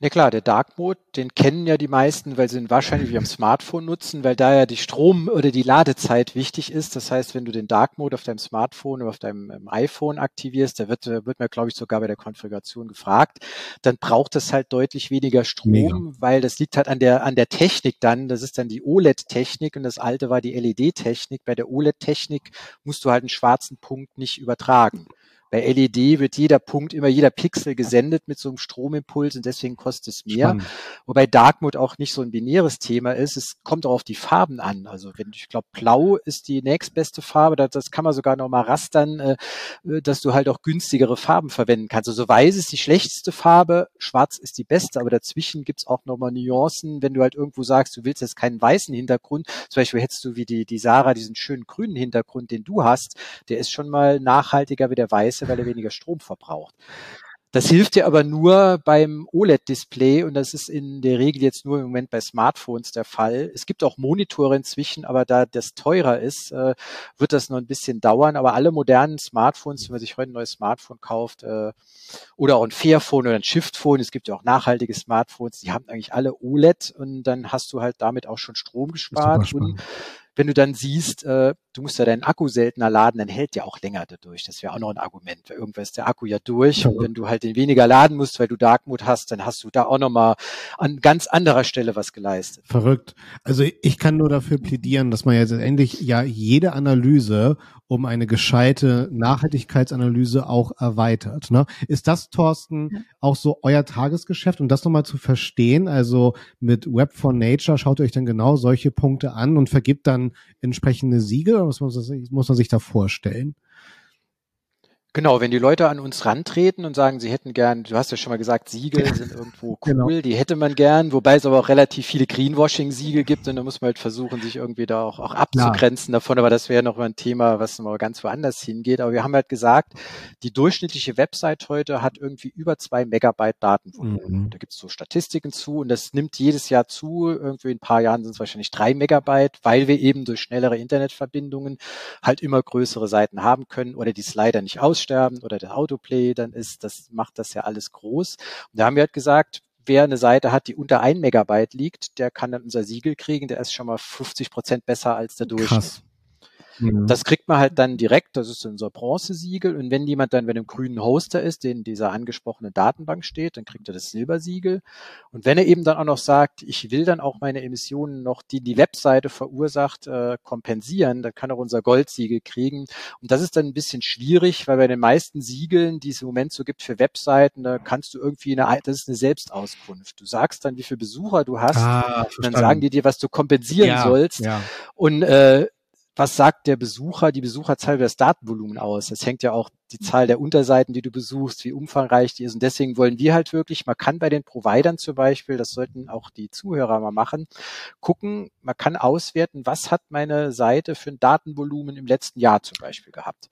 Ja klar, der Dark Mode, den kennen ja die meisten, weil sie ihn wahrscheinlich wie am Smartphone nutzen, weil da ja die Strom- oder die Ladezeit wichtig ist. Das heißt, wenn du den Dark Mode auf deinem Smartphone oder auf deinem ähm, iPhone aktivierst, da wird, wird man, glaube ich, sogar bei der Konfiguration gefragt, dann braucht es halt deutlich weniger Strom, Mega. weil das liegt halt an der, an der Technik dann. Das ist dann die OLED-Technik und das alte war die LED-Technik. Bei der OLED-Technik musst du halt einen schwarzen Punkt nicht übertragen. Bei LED wird jeder Punkt, immer jeder Pixel gesendet mit so einem Stromimpuls und deswegen kostet es mehr. Spannend. Wobei Dark Mode auch nicht so ein binäres Thema ist. Es kommt auch auf die Farben an. Also wenn ich glaube, blau ist die nächstbeste Farbe, das, das kann man sogar noch mal rastern, äh, dass du halt auch günstigere Farben verwenden kannst. Also weiß ist die schlechteste Farbe, schwarz ist die beste, aber dazwischen gibt's auch noch mal Nuancen. Wenn du halt irgendwo sagst, du willst jetzt keinen weißen Hintergrund, zum Beispiel hättest du wie die, die Sarah diesen schönen grünen Hintergrund, den du hast, der ist schon mal nachhaltiger wie der weiße weil er weniger Strom verbraucht. Das hilft dir aber nur beim OLED-Display und das ist in der Regel jetzt nur im Moment bei Smartphones der Fall. Es gibt auch Monitore inzwischen, aber da das teurer ist, äh, wird das noch ein bisschen dauern. Aber alle modernen Smartphones, wenn man sich heute ein neues Smartphone kauft äh, oder auch ein Fairphone oder ein Shiftphone, es gibt ja auch nachhaltige Smartphones, die haben eigentlich alle OLED und dann hast du halt damit auch schon Strom gespart. Und wenn du dann siehst, äh, du musst ja deinen Akku seltener laden, dann hält der auch länger dadurch. Das wäre auch noch ein Argument. Weil irgendwann ist der Akku ja durch. Und wenn du halt den weniger laden musst, weil du Dark Mode hast, dann hast du da auch nochmal an ganz anderer Stelle was geleistet. Verrückt. Also ich kann nur dafür plädieren, dass man jetzt endlich ja jede Analyse um eine gescheite Nachhaltigkeitsanalyse auch erweitert. Ne? Ist das, Thorsten, auch so euer Tagesgeschäft? Und das nochmal zu verstehen, also mit Web for Nature schaut ihr euch dann genau solche Punkte an und vergibt dann entsprechende Siegel? Oder was muss man, muss man sich da vorstellen? Genau, wenn die Leute an uns rantreten und sagen, sie hätten gern, du hast ja schon mal gesagt, Siegel sind irgendwo genau. cool, genau. die hätte man gern, wobei es aber auch relativ viele Greenwashing-Siegel gibt und da muss man halt versuchen, sich irgendwie da auch, auch abzugrenzen ja. davon, aber das wäre noch mal ein Thema, was mal ganz woanders hingeht. Aber wir haben halt gesagt, die durchschnittliche Website heute hat irgendwie über zwei Megabyte Datenvolumen. Mhm. Da gibt es so Statistiken zu und das nimmt jedes Jahr zu. Irgendwie in ein paar Jahren sind es wahrscheinlich drei Megabyte, weil wir eben durch schnellere Internetverbindungen halt immer größere Seiten haben können oder die Slider nicht aus aussterben oder der Autoplay dann ist, das macht das ja alles groß. Und da haben wir halt gesagt, wer eine Seite hat, die unter ein Megabyte liegt, der kann dann unser Siegel kriegen, der ist schon mal 50 Prozent besser als der Durchschnitt. Krass. Mhm. Das kriegt man halt dann direkt, das ist unser Bronzesiegel. Und wenn jemand dann bei einem grünen Hoster ist, den dieser angesprochenen Datenbank steht, dann kriegt er das Silbersiegel. Und wenn er eben dann auch noch sagt, ich will dann auch meine Emissionen noch, die die Webseite verursacht, äh, kompensieren, dann kann er unser Goldsiegel kriegen. Und das ist dann ein bisschen schwierig, weil bei den meisten Siegeln, die es im Moment so gibt für Webseiten, da kannst du irgendwie eine, das ist eine Selbstauskunft. Du sagst dann, wie viele Besucher du hast, ah, und dann sagen die dir, was du kompensieren ja, sollst. Ja. Und äh, was sagt der Besucher, die Besucherzahl über das Datenvolumen aus? Das hängt ja auch die Zahl der Unterseiten, die du besuchst, wie umfangreich die ist. Und deswegen wollen wir halt wirklich, man kann bei den Providern zum Beispiel, das sollten auch die Zuhörer mal machen, gucken, man kann auswerten, was hat meine Seite für ein Datenvolumen im letzten Jahr zum Beispiel gehabt.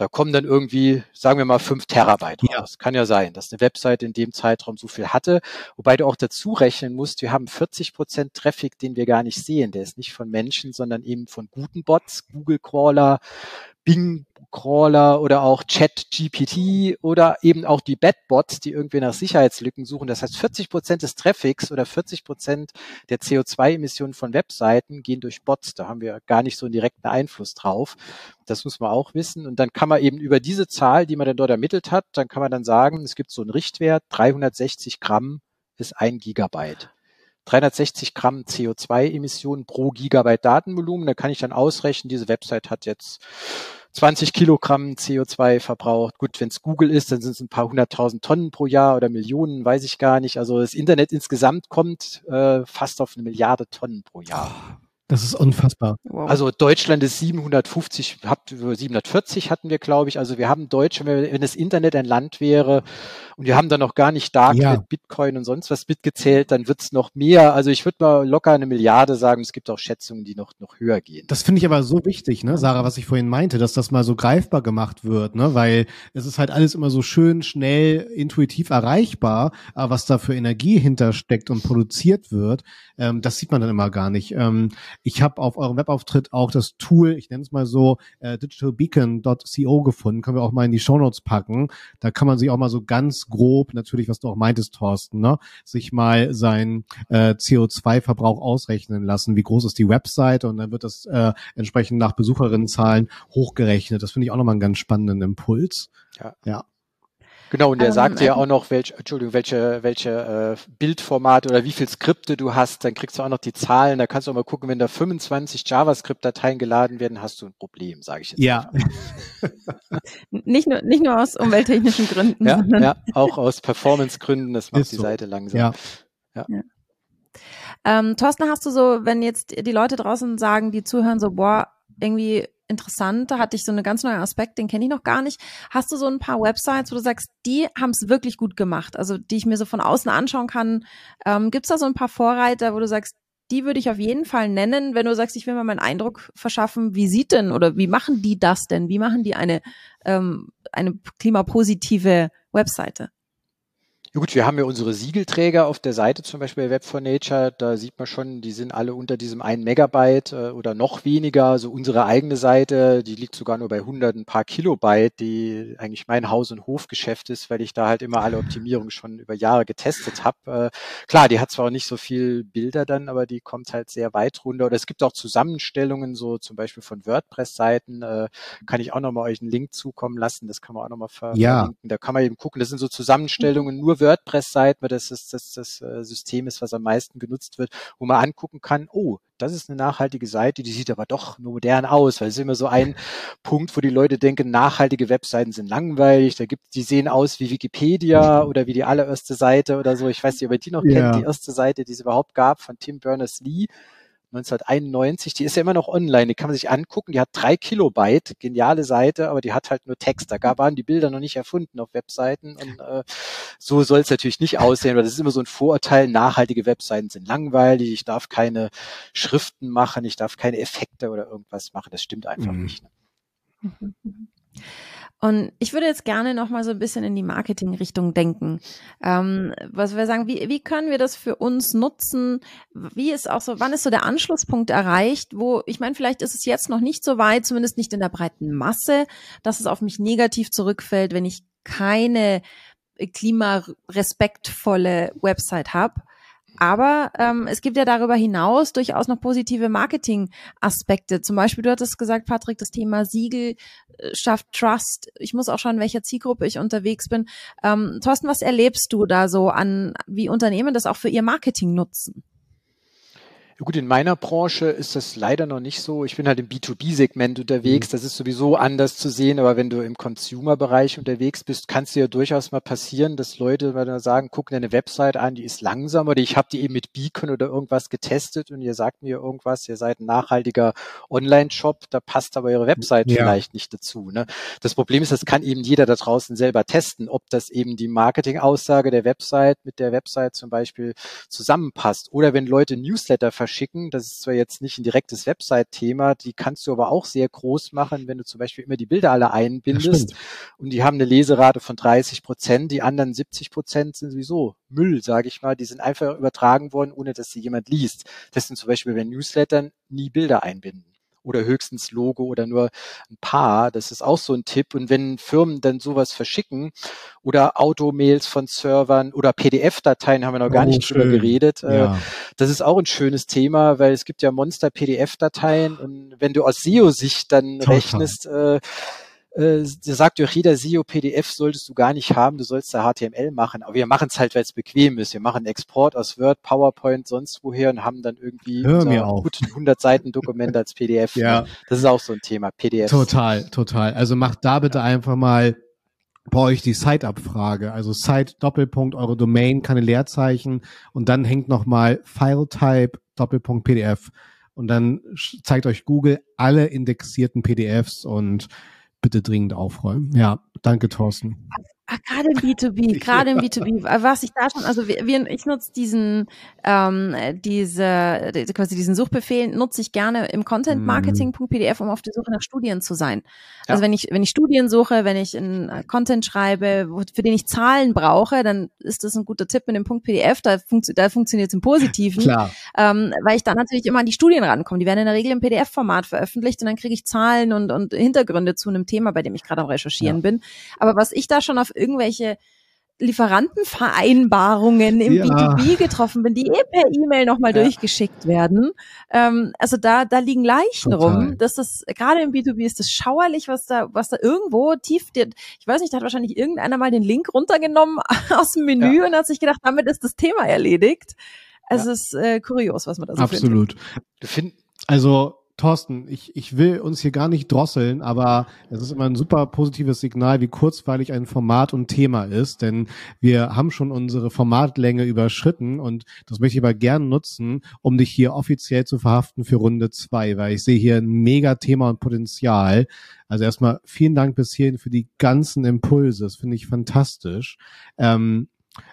Da kommen dann irgendwie, sagen wir mal, fünf Terabyte ja. raus. Kann ja sein, dass eine Webseite in dem Zeitraum so viel hatte. Wobei du auch dazu rechnen musst, wir haben 40 Prozent Traffic, den wir gar nicht sehen. Der ist nicht von Menschen, sondern eben von guten Bots, Google Crawler, Bing Crawler oder auch Chat GPT oder eben auch die Batbots, die irgendwie nach Sicherheitslücken suchen. Das heißt, 40 Prozent des Traffics oder 40 Prozent der CO2-Emissionen von Webseiten gehen durch Bots. Da haben wir gar nicht so einen direkten Einfluss drauf. Das muss man auch wissen. Und dann kann man eben über diese Zahl, die man dann dort ermittelt hat, dann kann man dann sagen, es gibt so einen Richtwert, 360 Gramm ist ein Gigabyte. 360 Gramm CO2-Emissionen pro Gigabyte Datenvolumen. Da kann ich dann ausrechnen, diese Website hat jetzt 20 Kilogramm CO2 verbraucht. Gut, wenn es Google ist, dann sind es ein paar hunderttausend Tonnen pro Jahr oder Millionen, weiß ich gar nicht. Also das Internet insgesamt kommt äh, fast auf eine Milliarde Tonnen pro Jahr. Das ist unfassbar. Wow. Also Deutschland ist 750, 740 hatten wir, glaube ich. Also wir haben Deutsche, wenn das Internet ein Land wäre und wir haben da noch gar nicht Darknet, ja. Bitcoin und sonst was mitgezählt, dann wird's noch mehr. Also ich würde mal locker eine Milliarde sagen. Es gibt auch Schätzungen, die noch, noch höher gehen. Das finde ich aber so wichtig, ne, Sarah, was ich vorhin meinte, dass das mal so greifbar gemacht wird, ne, weil es ist halt alles immer so schön, schnell, intuitiv erreichbar, aber was da für Energie hintersteckt und produziert wird, ähm, das sieht man dann immer gar nicht. Ähm, ich habe auf eurem Webauftritt auch das Tool, ich nenne es mal so, äh, digitalbeacon.co gefunden, können wir auch mal in die Shownotes packen. Da kann man sich auch mal so ganz grob, natürlich, was du auch meintest, Thorsten, ne, sich mal sein äh, CO2-Verbrauch ausrechnen lassen. Wie groß ist die Website? Und dann wird das äh, entsprechend nach Besucherinnenzahlen hochgerechnet. Das finde ich auch nochmal einen ganz spannenden Impuls. Ja. ja. Genau, und der ähm, sagt ja auch noch, welche, Entschuldigung, welche, welche äh, Bildformate oder wie viel Skripte du hast, dann kriegst du auch noch die Zahlen, da kannst du auch mal gucken, wenn da 25 JavaScript-Dateien geladen werden, hast du ein Problem, sage ich jetzt. Ja. nicht, nur, nicht nur aus umwelttechnischen Gründen. Ja, ja auch aus Performance-Gründen, das macht Ist die so. Seite langsam. Ja. ja. ja. Ähm, Thorsten, hast du so, wenn jetzt die Leute draußen sagen, die zuhören, so, boah, irgendwie interessant. Da hatte ich so einen ganz neuen Aspekt, den kenne ich noch gar nicht. Hast du so ein paar Websites, wo du sagst, die haben es wirklich gut gemacht, also die ich mir so von außen anschauen kann? Ähm, Gibt es da so ein paar Vorreiter, wo du sagst, die würde ich auf jeden Fall nennen, wenn du sagst, ich will mal meinen Eindruck verschaffen, wie sieht denn oder wie machen die das denn? Wie machen die eine, ähm, eine klimapositive Webseite? Ja gut, wir haben ja unsere Siegelträger auf der Seite zum Beispiel Web for Nature. Da sieht man schon, die sind alle unter diesem 1 Megabyte äh, oder noch weniger. Also unsere eigene Seite, die liegt sogar nur bei 100 ein paar Kilobyte, die eigentlich mein Haus- und Hofgeschäft ist, weil ich da halt immer alle Optimierungen schon über Jahre getestet habe. Äh, klar, die hat zwar auch nicht so viel Bilder dann, aber die kommt halt sehr weit runter. Oder es gibt auch Zusammenstellungen, so zum Beispiel von WordPress-Seiten. Äh, kann ich auch nochmal euch einen Link zukommen lassen. Das kann man auch nochmal ver ja. verlinken. Da kann man eben gucken. Das sind so Zusammenstellungen nur WordPress-Seiten, weil das ist das, das äh, System ist, was am meisten genutzt wird, wo man angucken kann, oh, das ist eine nachhaltige Seite, die sieht aber doch modern aus, weil es ist immer so ein Punkt, wo die Leute denken, nachhaltige Webseiten sind langweilig, da gibt die sehen aus wie Wikipedia oder wie die allererste Seite oder so. Ich weiß nicht, ob ihr die noch ja. kennt, die erste Seite, die es überhaupt gab von Tim Berners-Lee. 1991, die ist ja immer noch online, die kann man sich angucken, die hat drei Kilobyte, geniale Seite, aber die hat halt nur Text. Da waren die Bilder noch nicht erfunden auf Webseiten und äh, so soll es natürlich nicht aussehen, weil das ist immer so ein Vorurteil, nachhaltige Webseiten sind langweilig, ich darf keine Schriften machen, ich darf keine Effekte oder irgendwas machen, das stimmt einfach mhm. nicht. Ne? Mhm. Und ich würde jetzt gerne noch mal so ein bisschen in die Marketing-Richtung denken. Ähm, was wir sagen, wie, wie können wir das für uns nutzen? Wie ist auch so, wann ist so der Anschlusspunkt erreicht, wo, ich meine, vielleicht ist es jetzt noch nicht so weit, zumindest nicht in der breiten Masse, dass es auf mich negativ zurückfällt, wenn ich keine klimarespektvolle Website habe. Aber ähm, es gibt ja darüber hinaus durchaus noch positive Marketing-Aspekte. Zum Beispiel, du hattest gesagt, Patrick, das Thema Siegel äh, schafft Trust. Ich muss auch schauen, in welcher Zielgruppe ich unterwegs bin. Ähm, Thorsten, was erlebst du da so an, wie Unternehmen das auch für ihr Marketing nutzen? Gut, in meiner Branche ist das leider noch nicht so. Ich bin halt im B2B-Segment unterwegs. Mhm. Das ist sowieso anders zu sehen. Aber wenn du im Consumer-Bereich unterwegs bist, kann es dir ja durchaus mal passieren, dass Leute mal sagen, guck dir eine Website an, die ist langsam oder ich habe die eben mit Beacon oder irgendwas getestet und ihr sagt mir irgendwas, ihr seid ein nachhaltiger Online-Shop, da passt aber eure Website ja. vielleicht nicht dazu. Ne? Das Problem ist, das kann eben jeder da draußen selber testen, ob das eben die Marketing-Aussage der Website mit der Website zum Beispiel zusammenpasst. Oder wenn Leute Newsletter verschicken. Das ist zwar jetzt nicht ein direktes Website-Thema, die kannst du aber auch sehr groß machen, wenn du zum Beispiel immer die Bilder alle einbindest. Und die haben eine Leserate von 30 Prozent, die anderen 70 Prozent sind sowieso Müll, sage ich mal. Die sind einfach übertragen worden, ohne dass sie jemand liest. Das sind zum Beispiel bei Newslettern nie Bilder einbinden oder höchstens Logo oder nur ein paar. Das ist auch so ein Tipp. Und wenn Firmen dann sowas verschicken oder Automails von Servern oder PDF-Dateien, haben wir noch gar oh, nicht schön. drüber geredet. Äh, ja. Das ist auch ein schönes Thema, weil es gibt ja Monster-PDF-Dateien und wenn du aus SEO-Sicht dann Total. rechnest, äh, äh, da sagt ja auch jeder SEO PDF solltest du gar nicht haben, du sollst da HTML machen. Aber wir machen es halt, weil es bequem ist. Wir machen Export aus Word, PowerPoint, sonst woher und haben dann irgendwie Hör mir auf. gut 100 Seiten Dokument als PDF. Ja. Das ist auch so ein Thema, PDF. Total, total. Also macht da bitte einfach mal bei euch die Site-Abfrage. Also Site Doppelpunkt eure Domain, keine Leerzeichen und dann hängt nochmal File-Type Doppelpunkt PDF und dann zeigt euch Google alle indexierten PDFs und bitte dringend aufräumen. Ja, danke Thorsten. Ah, gerade im B2B, gerade im B2B, was ich da schon, also wir, ich nutze diesen, ähm, diese, die- quasi diesen Suchbefehl nutze ich gerne im Contentmarketing.pdf, um auf der Suche nach Studien zu sein. Also Ja. wenn ich, wenn ich Studien suche, wenn ich einen äh, Content schreibe, für den ich Zahlen brauche, dann ist das ein guter Tipp mit dem Punkt PDF, da, funktio da funktioniert es im Positiven Klar. ähm, weil ich dann natürlich immer an die Studien rankomme. Die werden in der Regel im PDF-Format veröffentlicht und dann kriege ich Zahlen und, und Hintergründe zu einem Thema, bei dem ich gerade am Recherchieren Ja. bin. Aber was ich da schon auf irgendwelche Lieferantenvereinbarungen im Ja. B2B getroffen bin, die eh per E-Mail nochmal Ja. durchgeschickt werden. Ähm, also da, da liegen Leichen Total. rum. Das ist, gerade im B2B ist das schauerlich, was da, was da irgendwo tief, ich weiß nicht, da hat wahrscheinlich irgendeiner mal den Link runtergenommen aus dem Menü und hat sich gedacht, damit ist das Thema erledigt. Es Ja. ist äh, kurios, was man da so findet. Absolut. Du find, Also, Thorsten, ich, ich will uns hier gar nicht drosseln, aber es ist immer ein super positives Signal, wie kurzweilig ein Format und Thema ist, denn wir haben schon unsere Formatlänge überschritten und das möchte ich aber gern nutzen, um dich hier offiziell zu verhaften für Runde zwei, weil ich sehe hier ein mega Thema und Potenzial. Also erstmal vielen Dank bis hierhin für die ganzen Impulse. Das finde ich fantastisch. Ähm,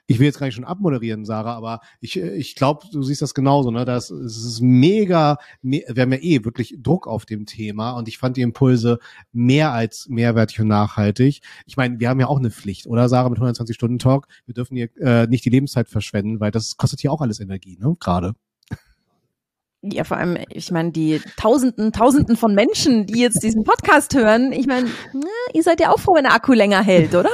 ich will jetzt gar nicht schon abmoderieren, Sarah, aber ich, ich glaube, du siehst das genauso, ne? Das, es ist mega, me wir haben ja eh wirklich Druck auf dem Thema und ich fand die Impulse mehr als mehrwertig und nachhaltig. Ich meine, wir haben ja auch eine Pflicht, oder Sarah, mit 120 Stunden Talk. Wir dürfen hier äh, nicht die Lebenszeit verschwenden, weil das kostet hier auch alles Energie, ne? Gerade. Ja, vor allem, ich meine, die Tausenden, Tausenden von Menschen, die jetzt diesen Podcast hören, ich meine, ihr seid ja auch froh, wenn der Akku länger hält, oder?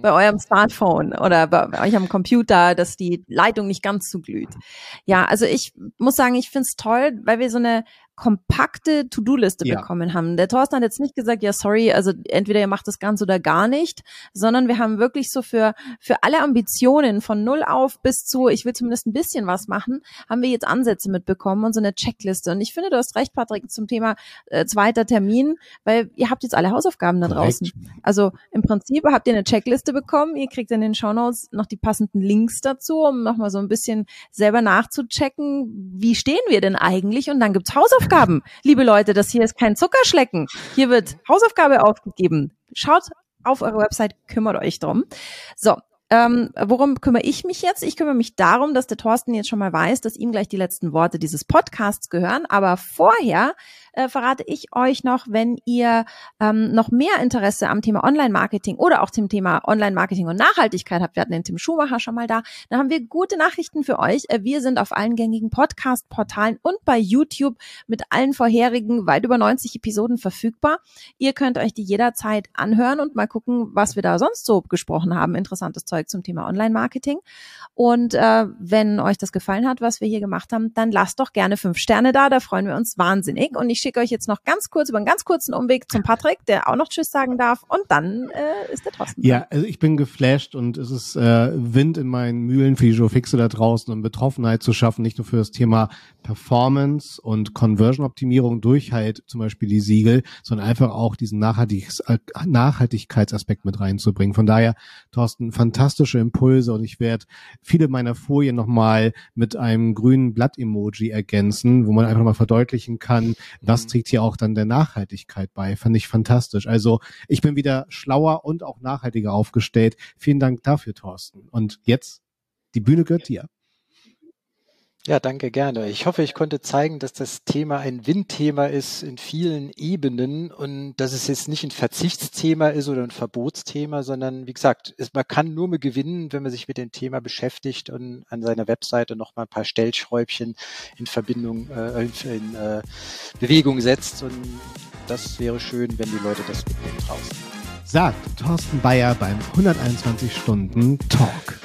Bei eurem Smartphone oder bei euch am Computer, dass die Leitung nicht ganz so glüht. Ja, also ich muss sagen, ich find's toll, weil wir so eine kompakte To-Do-Liste Ja. bekommen haben. Der Thorsten hat jetzt nicht gesagt, ja, sorry, also entweder ihr macht das ganz oder gar nicht, sondern wir haben wirklich so für, für alle Ambitionen von null auf bis zu, ich will zumindest ein bisschen was machen, haben wir jetzt Ansätze mitbekommen und so eine Checkliste. Und ich finde, du hast recht, Patrick, zum Thema äh, zweiter Termin, weil ihr habt jetzt alle Hausaufgaben da draußen. Also im Prinzip habt ihr eine Checkliste bekommen, ihr kriegt in den Shownotes noch die passenden Links dazu, um nochmal so ein bisschen selber nachzuchecken, wie stehen wir denn eigentlich? Und dann gibt's Hausaufgaben. Liebe Leute, das hier ist kein Zuckerschlecken. Hier wird Hausaufgabe aufgegeben. Schaut auf eure Website, kümmert euch drum. So, ähm, worum kümmere ich mich jetzt? Ich kümmere mich darum, dass der Thorsten jetzt schon mal weiß, dass ihm gleich die letzten Worte dieses Podcasts gehören. Aber vorher äh, verrate ich euch noch, wenn ihr ähm, noch mehr Interesse am Thema Online-Marketing oder auch zum Thema Online-Marketing und Nachhaltigkeit habt. Wir hatten den Tim Schumacher schon mal da. Dann haben wir gute Nachrichten für euch. Äh, Wir sind auf allen gängigen Podcast-Portalen und bei YouTube mit allen vorherigen weit über 90 Episoden verfügbar. Ihr könnt euch die jederzeit anhören und mal gucken, was wir da sonst so gesprochen haben. Interessantes Zeug zum Thema Online-Marketing. Und äh, wenn euch das gefallen hat, was wir hier gemacht haben, dann lasst doch gerne fünf Sterne da. Da freuen wir uns wahnsinnig. Und ich schicke euch jetzt noch ganz kurz über einen ganz kurzen Umweg zum Patrick, der auch noch Tschüss sagen darf. Und dann äh, ist der Thorsten. Ja, also ich bin geflasht und es ist äh, Wind in meinen Mühlen für die Joe Fixe da draußen, um Betroffenheit zu schaffen, nicht nur für das Thema Performance und Conversion-Optimierung durch halt zum Beispiel die Siegel, sondern einfach auch diesen Nachhaltigs äh, Nachhaltigkeitsaspekt mit reinzubringen. Von daher, Thorsten, fantastische Impulse und ich werde viele meiner Folien nochmal mit einem grünen Blatt-Emoji ergänzen, wo man einfach mal verdeutlichen kann, was Mhm. trägt hier auch dann der Nachhaltigkeit bei. Fand ich fantastisch. Also ich bin wieder schlauer und auch nachhaltiger aufgestellt. Vielen Dank dafür, Thorsten. Und jetzt, die Bühne gehört dir. Ja, danke gerne. Ich hoffe, ich konnte zeigen, dass das Thema ein Windthema ist in vielen Ebenen und dass es jetzt nicht ein Verzichtsthema ist oder ein Verbotsthema, sondern wie gesagt, es, man kann nur mit gewinnen, wenn man sich mit dem Thema beschäftigt und an seiner Webseite noch mal ein paar Stellschräubchen in Verbindung, äh, in, in äh, Bewegung setzt und das wäre schön, wenn die Leute das mitnehmen draußen. Sagt Thorsten Bayer beim 121 Stunden Talk.